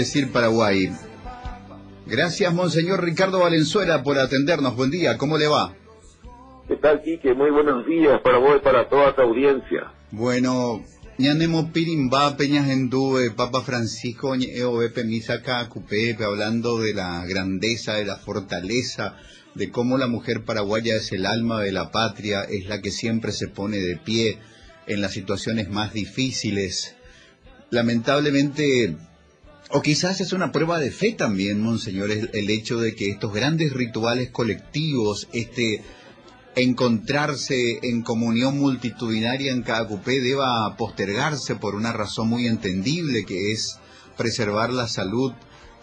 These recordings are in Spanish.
decir Paraguay. Gracias, Monseñor Ricardo Valenzuela, por atendernos. Buen día, ¿cómo le va? ¿Qué tal, Quique? Muy buenos días para vos y para toda tu audiencia. Bueno, ñanemo pirimba, peñas endube, Papa Francisco, eobepe, misaka, cupepe, hablando de la grandeza, de la fortaleza, de cómo la mujer paraguaya es el alma de la patria, es la que siempre se pone de pie en las situaciones más difíciles. Lamentablemente, o quizás es una prueba de fe también, monseñor, el, hecho de que estos grandes rituales colectivos, este encontrarse en comunión multitudinaria en cada cupé deba postergarse por una razón muy entendible que es preservar la salud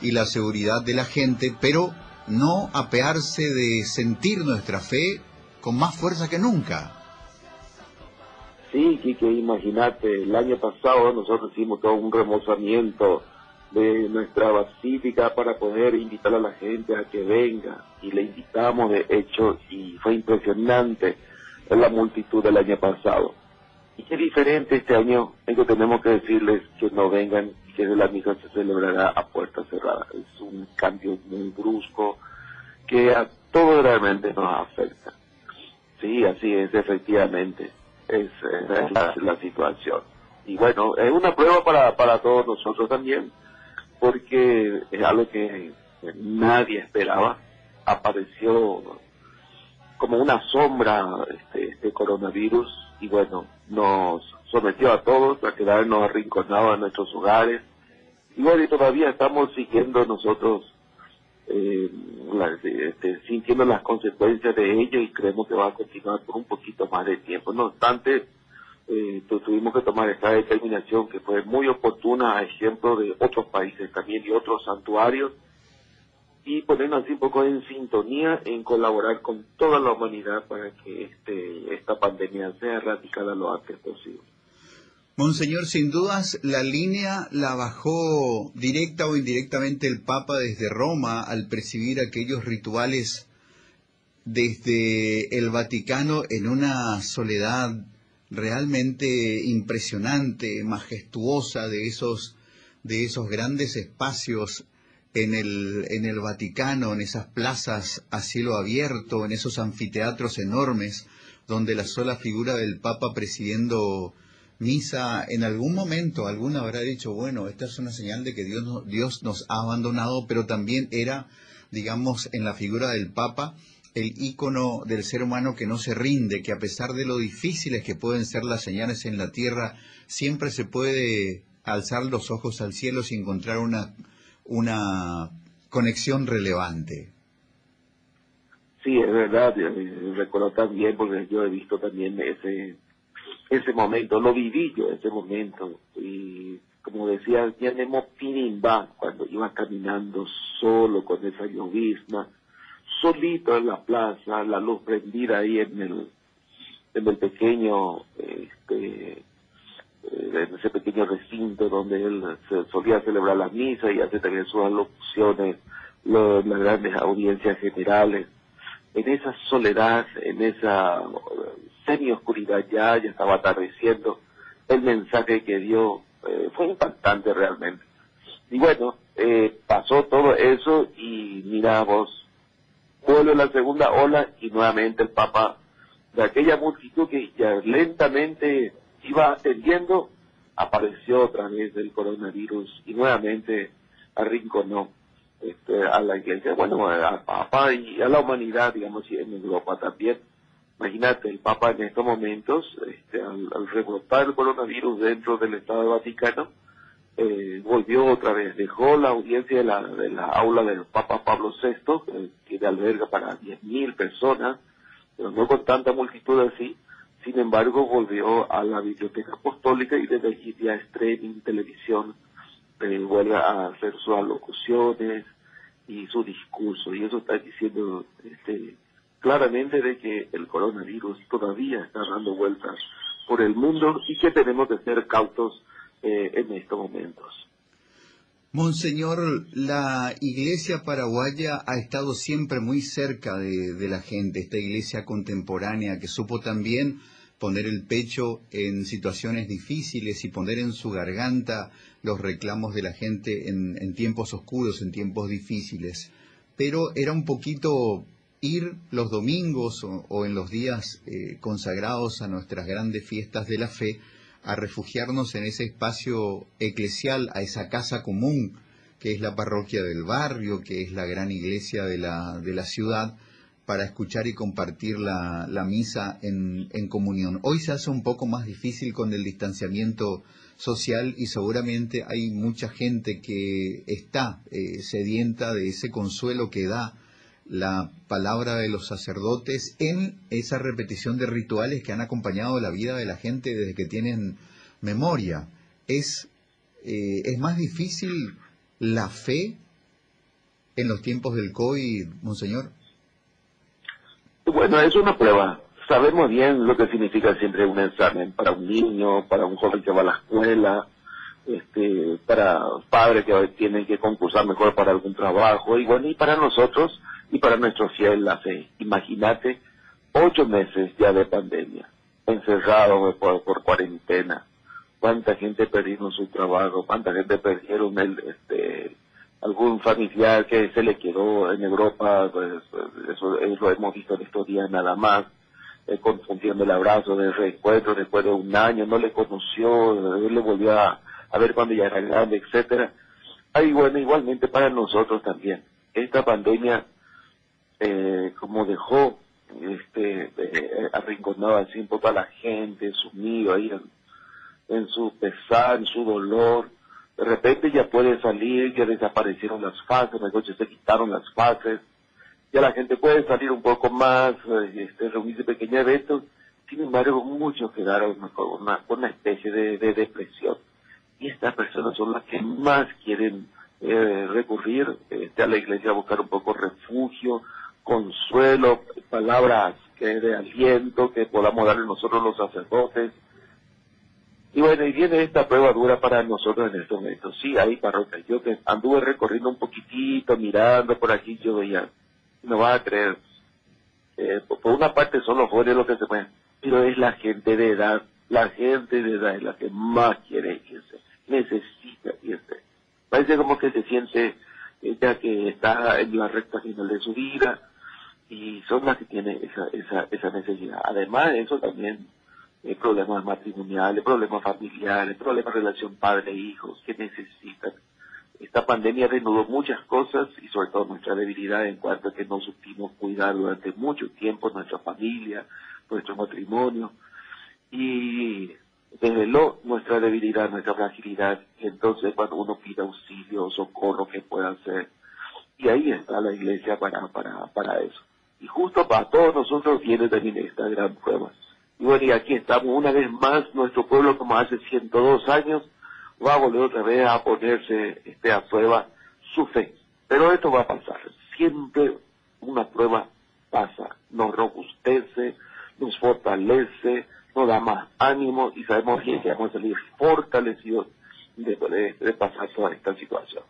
y la seguridad de la gente, pero no apearse de sentir nuestra fe con más fuerza que nunca. Sí, Kike, imagínate, el año pasado nosotros hicimos todo un remozamiento de nuestra basílica para poder invitar a la gente a que venga y le invitamos de hecho y fue impresionante la multitud del año pasado. Y qué diferente este año en que tenemos que decirles que no vengan y que la misa se celebrará a puerta cerrada. Es un cambio muy brusco que a todos realmente nos afecta. Sí, así es, efectivamente. Es, la, situación. Y bueno, es una prueba para, para todos nosotros también porque es algo que nadie esperaba. Apareció como una sombra este, este coronavirus y bueno, nos sometió a todos a quedarnos arrinconados en nuestros hogares. Y bueno, y todavía estamos siguiendo nosotros, eh, este, sintiendo las consecuencias de ello y creemos que va a continuar por un poquito más de tiempo. No obstante, eh, tuvimos que tomar esta determinación que fue muy oportuna a ejemplo de otros países también y otros santuarios y ponernos así un poco en sintonía en colaborar con toda la humanidad para que este, esta pandemia sea erradicada lo antes posible. Monseñor, sin dudas la línea la bajó directa o indirectamente el Papa desde Roma al percibir aquellos rituales desde el Vaticano en una soledad realmente impresionante, majestuosa de esos, de esos grandes espacios en el, en el Vaticano, en esas plazas a cielo abierto, en esos anfiteatros enormes, donde la sola figura del Papa presidiendo misa, en algún momento alguna habrá dicho, bueno, esta es una señal de que Dios, Dios nos ha abandonado, pero también era, digamos, en la figura del Papa, el ícono del ser humano que no se rinde, que a pesar de lo difíciles que pueden ser las señales en la tierra, siempre se puede alzar los ojos al cielo y encontrar una, una conexión relevante. Sí, es verdad, eh, recuerdo también porque yo he visto también ese ese momento, lo viví yo ese momento y como decía, ya Nemo Pinimba cuando iba caminando solo con esa llovizna, solito en la plaza, la luz prendida ahí en el, en el pequeño, este, eh, en ese pequeño recinto donde él se solía celebrar la misa y hace también sus alocuciones, las grandes audiencias generales. En esa soledad, en esa semi-oscuridad ya, ya estaba atardeciendo, el mensaje que dio eh, fue impactante realmente. Y bueno, eh, pasó todo eso y mira vos, vuelve la segunda ola y nuevamente el Papa, de aquella multitud que ya lentamente iba atendiendo, apareció otra vez el coronavirus y nuevamente arrinconó este, a la iglesia, bueno, al Papa y a la humanidad, digamos, y en Europa también. Imagínate, el Papa en estos momentos, este, al, al rebrotar el coronavirus dentro del Estado Vaticano, eh, volvió otra vez, dejó la audiencia de la, de la aula del Papa Pablo VI, que alberga para 10.000 personas, pero no con tanta multitud así, sin embargo volvió a la biblioteca apostólica y desde allí ya streaming, televisión, eh, vuelve a hacer sus alocuciones y su discurso, y eso está diciendo este, claramente de que el coronavirus todavía está dando vueltas por el mundo y que tenemos que ser cautos eh, en estos momentos. Monseñor, la iglesia paraguaya ha estado siempre muy cerca de, la gente, esta iglesia contemporánea que supo también poner el pecho en situaciones difíciles y poner en su garganta los reclamos de la gente en, tiempos oscuros, en tiempos difíciles. Pero era un poquito ir los domingos o, en los días eh, consagrados a nuestras grandes fiestas de la fe a refugiarnos en ese espacio eclesial, a esa casa común que es la parroquia del barrio, que es la gran iglesia de la, de la ciudad, para escuchar y compartir la, la misa en, en, comunión. Hoy se hace un poco más difícil con el distanciamiento social y seguramente hay mucha gente que está eh, sedienta de ese consuelo que da la palabra de los sacerdotes en esa repetición de rituales que han acompañado la vida de la gente desde que tienen memoria. Es, eh, es más difícil la fe en los tiempos del COVID, monseñor. Bueno, es una prueba. Sabemos bien lo que significa siempre un examen para un niño, para un joven que va a la escuela, este, para padres que tienen que concursar mejor para algún trabajo, y bueno, y para nosotros y para nuestro fiel la fe. Imagínate ocho meses ya de pandemia, encerrados por, cuarentena. Cuánta gente perdieron su trabajo, cuánta gente perdieron el, este, algún familiar que se le quedó en Europa, pues, eso, lo hemos visto en estos días nada más, eh, confundiendo el abrazo de reencuentro después de un año, no le conoció, él le volvió a, ver cuando ya era grande, etcétera. Ahí bueno, igualmente para nosotros también. Esta pandemia, eh, como dejó este eh, arrinconado así un poco a la gente, sumido ahí en, su pesar, en su dolor, de repente ya puede salir, ya desaparecieron las fases, negocios se quitaron las fases, ya la gente puede salir un poco más, eh, este, reunirse pequeños eventos, sin embargo muchos quedaron con una, una especie de, depresión. Y estas personas son las que más quieren eh, recurrir este, a la iglesia a buscar un poco refugio, consuelo, palabras que de aliento que podamos darle nosotros los sacerdotes, y bueno, y viene esta prueba dura para nosotros en este momento. Sí, hay parroquias. Yo que anduve recorriendo un poquitito, mirando por aquí, yo veía, no vas a creer. Eh, por una parte son los jóvenes los que se pueden, pero es la gente de edad, la gente de edad es la que más quiere irse, necesita irse. Parece como que se siente ella que está en la recta final de su vida y son las que tienen esa, esa, esa necesidad. Además, eso también eh, problemas matrimoniales, problemas familiares, problemas de relación padre-hijos que necesitan. Esta pandemia desnudó muchas cosas y sobre todo nuestra debilidad en cuanto a que no supimos cuidar durante mucho tiempo nuestra familia, nuestro matrimonio y desveló nuestra debilidad, nuestra fragilidad. entonces cuando uno pide auxilio, socorro, que pueda hacer? Y ahí está la iglesia para, para, para eso. Y justo para todos nosotros viene también esta gran prueba y bueno, y aquí estamos una vez más, nuestro pueblo como hace 102 años va a volver otra vez a ponerse este, a prueba su fe. Pero esto va a pasar. Siempre una prueba pasa, nos robustece, nos fortalece, nos da más ánimo y sabemos que vamos a salir fortalecidos de, de pasar toda esta situación.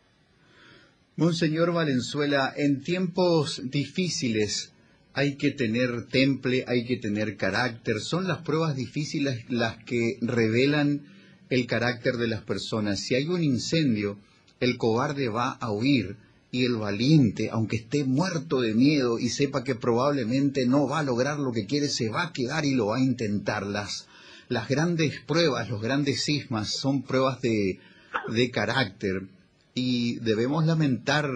Monseñor Valenzuela, en tiempos difíciles, hay que tener temple, hay que tener carácter. Son las pruebas difíciles las que revelan el carácter de las personas. Si hay un incendio, el cobarde va a huir y el valiente, aunque esté muerto de miedo y sepa que probablemente no va a lograr lo que quiere, se va a quedar y lo va a intentar. Las, las grandes pruebas, los grandes sismas son pruebas de, de carácter y debemos lamentar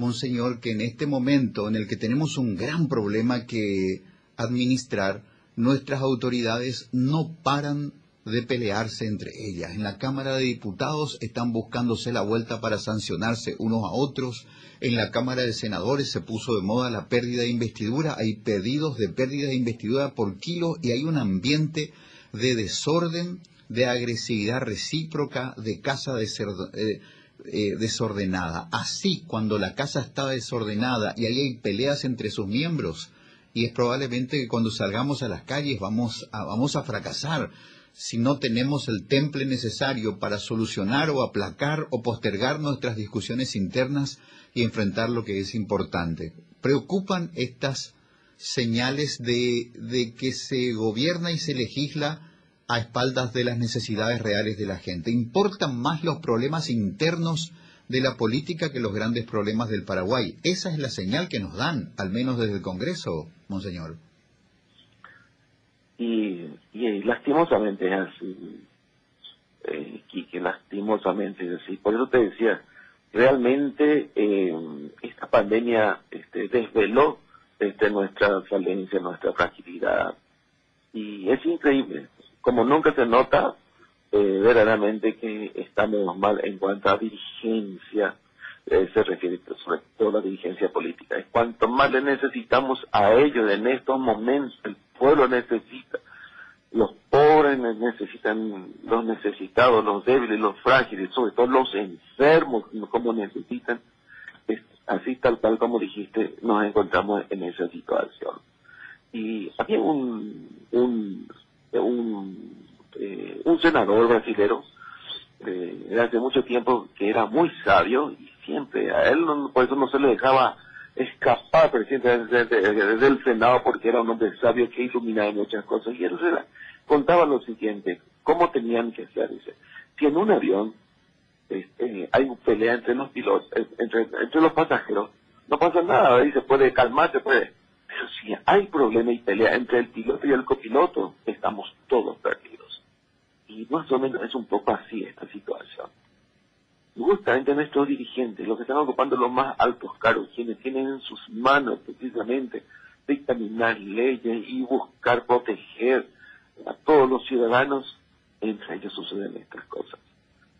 Monseñor, que en este momento en el que tenemos un gran problema que administrar, nuestras autoridades no paran de pelearse entre ellas. En la Cámara de Diputados están buscándose la vuelta para sancionarse unos a otros. En la Cámara de Senadores se puso de moda la pérdida de investidura. Hay pedidos de pérdida de investidura por kilo y hay un ambiente de desorden, de agresividad recíproca, de casa de cerdo, eh, eh, desordenada. Así, cuando la casa está desordenada y ahí hay peleas entre sus miembros, y es probablemente que cuando salgamos a las calles vamos a, vamos a fracasar si no tenemos el temple necesario para solucionar o aplacar o postergar nuestras discusiones internas y enfrentar lo que es importante. Preocupan estas señales de, de que se gobierna y se legisla a espaldas de las necesidades reales de la gente. Importan más los problemas internos de la política que los grandes problemas del Paraguay. Esa es la señal que nos dan, al menos desde el Congreso, Monseñor. Y, y lastimosamente es así, eh, Quique, lastimosamente es así. Por eso te decía, realmente eh, esta pandemia este, desveló este, nuestra falencia, nuestra fragilidad. Y es increíble, como nunca se nota eh, verdaderamente que estamos mal en cuanto a dirigencia, eh, se refiere sobre todo la dirigencia política. Es cuanto más le necesitamos a ellos en estos momentos, el pueblo necesita, los pobres necesitan, los necesitados, los débiles, los frágiles, sobre todo los enfermos, como necesitan, así tal cual como dijiste, nos encontramos en esa situación. Y había un, un, un, eh, un senador brasilero eh, hace mucho tiempo que era muy sabio y siempre a él por eso no se le dejaba escapar presidente desde, el Senado porque era un hombre sabio que iluminaba muchas cosas y él contaba lo siguiente, cómo tenían que ser, dice, si en un avión este, hay una pelea entre los pilotos, entre, entre los pasajeros, no pasa nada, se puede calmar, se puede. Si hay problema y pelea entre el piloto y el copiloto, estamos todos perdidos. Y más o menos es un poco así esta situación. Justamente nuestros dirigentes, los que están ocupando los más altos cargos, quienes tienen en sus manos precisamente dictaminar leyes y buscar proteger a todos los ciudadanos, entre ellos suceden estas cosas.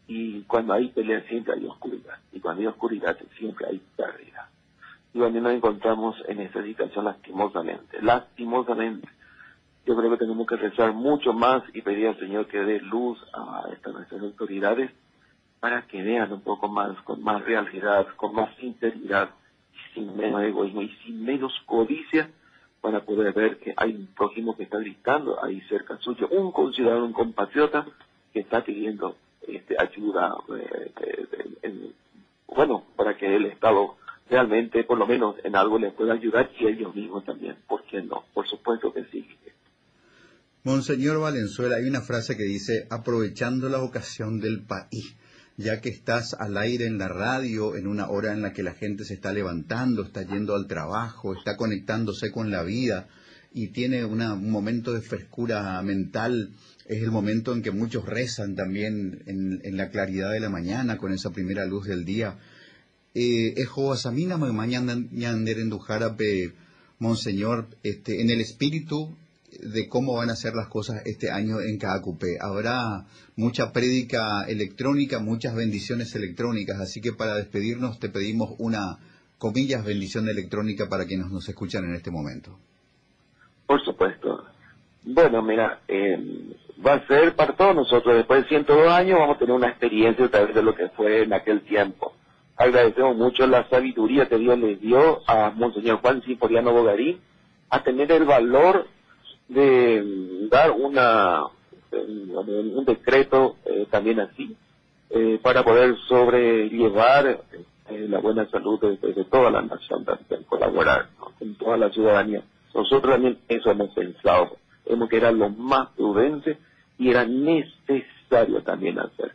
Y cuando hay pelea siempre hay oscuridad. Y cuando hay oscuridad siempre hay pérdida. Y también nos encontramos en esta situación lastimosamente. Lastimosamente. Yo creo que tenemos que rezar mucho más y pedir al Señor que dé luz a estas nuestras autoridades para que vean un poco más, con más realidad, con más sinceridad, sin menos egoísmo y sin menos codicia, para poder ver que hay un prójimo que está gritando ahí cerca suyo, un conciudadano, un compatriota que está pidiendo este, ayuda, eh, eh, bueno, para que el Estado realmente, por lo menos en algo, les pueda ayudar y ellos mismos también. ¿Por qué no? Por supuesto que sí. Monseñor Valenzuela, hay una frase que dice, aprovechando la ocasión del país, ya que estás al aire en la radio en una hora en la que la gente se está levantando, está yendo al trabajo, está conectándose con la vida y tiene un momento de frescura mental es el momento en que muchos rezan también en, la claridad de la mañana, con esa primera luz del día. Eh, Samina mañana pe Monseñor, este, en el espíritu de cómo van a ser las cosas este año en Caacupé. Habrá mucha prédica electrónica, muchas bendiciones electrónicas, así que para despedirnos te pedimos una, comillas, bendición electrónica para quienes nos escuchan en este momento. Por supuesto. Bueno, mira, eh, va a ser para todos nosotros. Después de 102 años vamos a tener una experiencia a través de lo que fue en aquel tiempo. Agradecemos mucho la sabiduría que Dios le dio a Monseñor Juan Ciporiano Bogarín a tener el valor de dar una un decreto eh, también así eh, para poder sobrellevar eh, la buena salud de, toda la nación también colaborar con toda la ciudadanía nosotros también eso hemos pensado hemos que era lo más prudente y era necesario también hacer.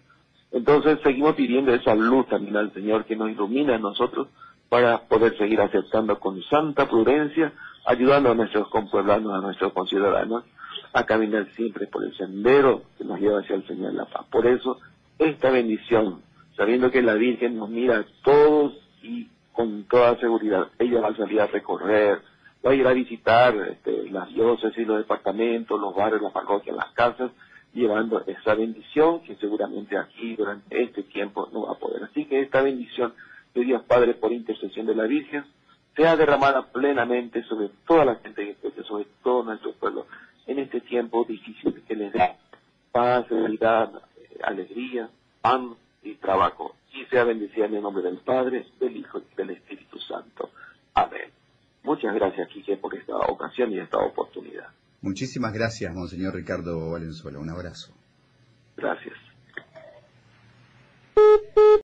Entonces seguimos pidiendo esa luz también al Señor que nos ilumina a nosotros para poder seguir aceptando con santa prudencia, ayudando a nuestros compueblanos, a nuestros conciudadanos, a caminar siempre por el sendero que nos lleva hacia el Señor la paz. Por eso, esta bendición, sabiendo que la Virgen nos mira todos y con toda seguridad, ella va a salir a recorrer, va a ir a visitar este, las diócesis, los departamentos, los barrios, las parroquias, las casas, llevando esa bendición que seguramente aquí durante este tiempo no va a poder. Así que esta bendición de Dios Padre por intercesión de la Virgen sea derramada plenamente sobre toda la gente que sobre todo nuestro pueblo en este tiempo difícil que les dé paz, seguridad, alegría, pan y trabajo. Y sea bendecida en el nombre del Padre, del Hijo y del Espíritu Santo. Amén. Muchas gracias, Quique, por esta ocasión y esta oportunidad. Muchísimas gracias, Monseñor Ricardo Valenzuela. Un abrazo. Gracias.